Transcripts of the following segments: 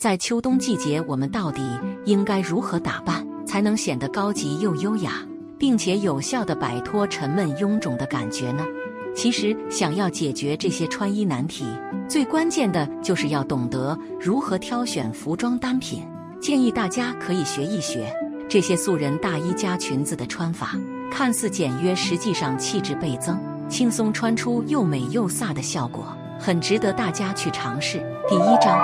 在秋冬季节，我们到底应该如何打扮，才能显得高级又优雅，并且有效地摆脱沉闷臃肿的感觉呢？其实，想要解决这些穿衣难题，最关键的就是要懂得如何挑选服装单品。建议大家可以学一学这些素人大衣加裙子的穿法，看似简约，实际上气质倍增，轻松穿出又美又飒的效果。很值得大家去尝试。第一章，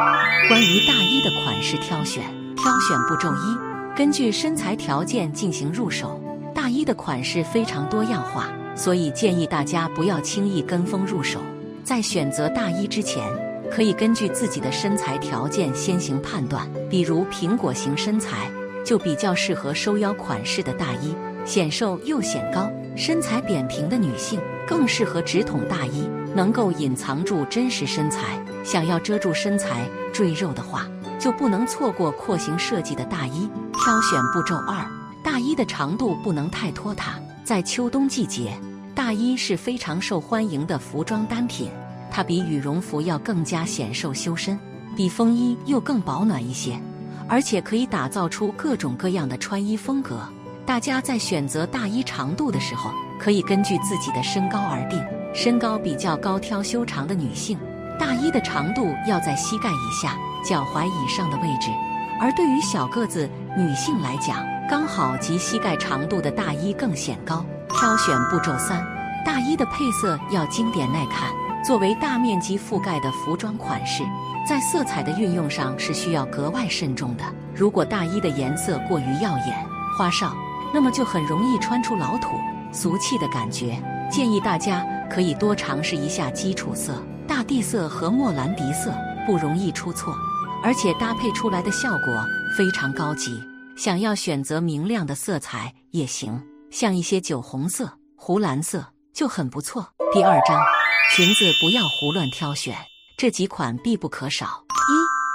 关于大衣的款式挑选。挑选步骤一：根据身材条件进行入手。大衣的款式非常多样化，所以建议大家不要轻易跟风入手。在选择大衣之前，可以根据自己的身材条件先行判断。比如苹果型身材就比较适合收腰款式的大衣，显瘦又显高；身材扁平的女性更适合直筒大衣。能够隐藏住真实身材，想要遮住身材赘肉的话，就不能错过廓形设计的大衣。挑选步骤二：大衣的长度不能太拖沓。在秋冬季节，大衣是非常受欢迎的服装单品，它比羽绒服要更加显瘦修身，比风衣又更保暖一些，而且可以打造出各种各样的穿衣风格。大家在选择大衣长度的时候，可以根据自己的身高而定。身高比较高、挑修长的女性，大衣的长度要在膝盖以下、脚踝以上的位置；而对于小个子女性来讲，刚好及膝盖长度的大衣更显高。挑选步骤三：大衣的配色要经典耐看。作为大面积覆盖的服装款式，在色彩的运用上是需要格外慎重的。如果大衣的颜色过于耀眼、花哨，那么就很容易穿出老土、俗气的感觉。建议大家。可以多尝试一下基础色，大地色和莫兰迪色不容易出错，而且搭配出来的效果非常高级。想要选择明亮的色彩也行，像一些酒红色、湖蓝色就很不错。第二章，裙子不要胡乱挑选，这几款必不可少。一、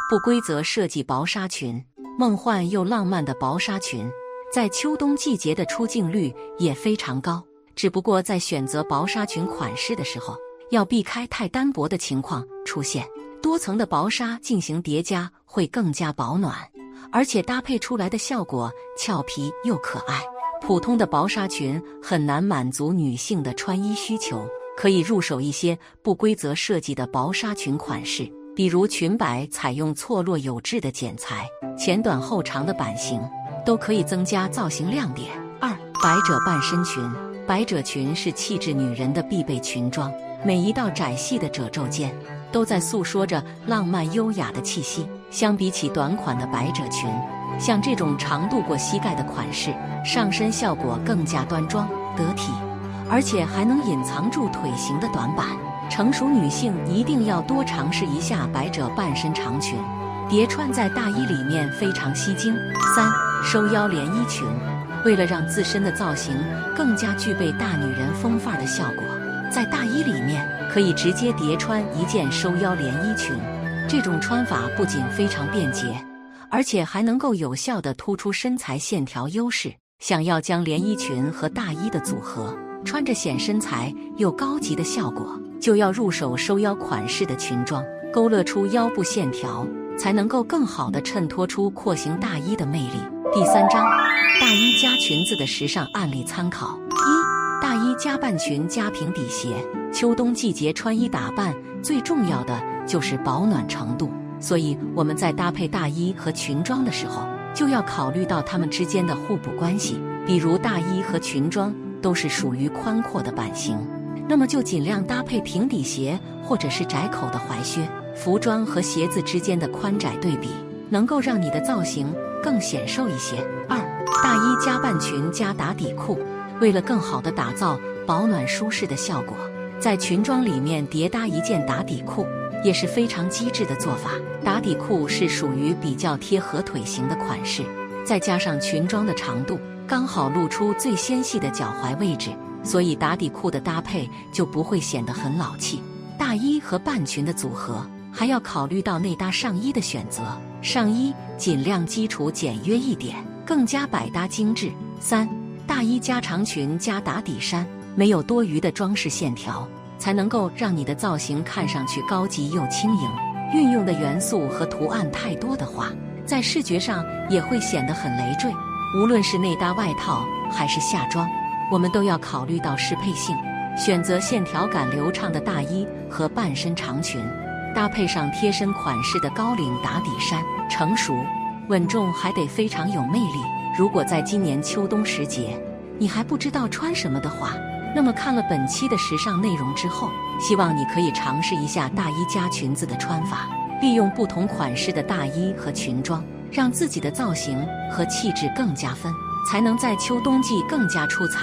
不规则设计薄纱裙，梦幻又浪漫的薄纱裙，在秋冬季节的出镜率也非常高。只不过在选择薄纱裙款式的时候，要避开太单薄的情况出现。多层的薄纱进行叠加会更加保暖，而且搭配出来的效果俏皮又可爱。普通的薄纱裙很难满足女性的穿衣需求，可以入手一些不规则设计的薄纱裙款式，比如裙摆采用错落有致的剪裁，前短后长的版型都可以增加造型亮点。二百褶半身裙。百褶裙是气质女人的必备裙装，每一道窄细的褶皱间，都在诉说着浪漫优雅的气息。相比起短款的百褶裙，像这种长度过膝盖的款式，上身效果更加端庄得体，而且还能隐藏住腿型的短板。成熟女性一定要多尝试一下百褶半身长裙，叠穿在大衣里面非常吸睛。三收腰连衣裙。为了让自身的造型更加具备大女人风范的效果，在大衣里面可以直接叠穿一件收腰连衣裙。这种穿法不仅非常便捷，而且还能够有效地突出身材线条优势。想要将连衣裙和大衣的组合，穿着显身材又高级的效果，就要入手收腰款式的裙装，勾勒出腰部线条，才能够更好地衬托出廓形大衣的魅力。第三章。大衣加裙子的时尚案例参考：一、大衣加半裙加平底鞋。秋冬季节穿衣打扮最重要的就是保暖程度，所以我们在搭配大衣和裙装的时候，就要考虑到它们之间的互补关系。比如大衣和裙装都是属于宽阔的版型，那么就尽量搭配平底鞋或者是窄口的踝靴。服装和鞋子之间的宽窄对比，能够让你的造型更显瘦一些。二大衣加半裙加打底裤，为了更好的打造保暖舒适的效果，在裙装里面叠搭一件打底裤也是非常机智的做法。打底裤是属于比较贴合腿型的款式，再加上裙装的长度刚好露出最纤细的脚踝位置，所以打底裤的搭配就不会显得很老气。大衣和半裙的组合还要考虑到内搭上衣的选择，上衣尽量基础简约一点。更加百搭精致。三大衣加长裙加打底衫，没有多余的装饰线条，才能够让你的造型看上去高级又轻盈。运用的元素和图案太多的话，在视觉上也会显得很累赘。无论是内搭外套还是夏装，我们都要考虑到适配性，选择线条感流畅的大衣和半身长裙，搭配上贴身款式的高领打底衫，成熟稳重，还得非常有魅力。如果在今年秋冬时节，你还不知道穿什么的话，那么看了本期的时尚内容之后，希望你可以尝试一下大衣加裙子的穿法，利用不同款式的大衣和裙装。让自己的造型和气质更加分，才能在秋冬季更加出彩。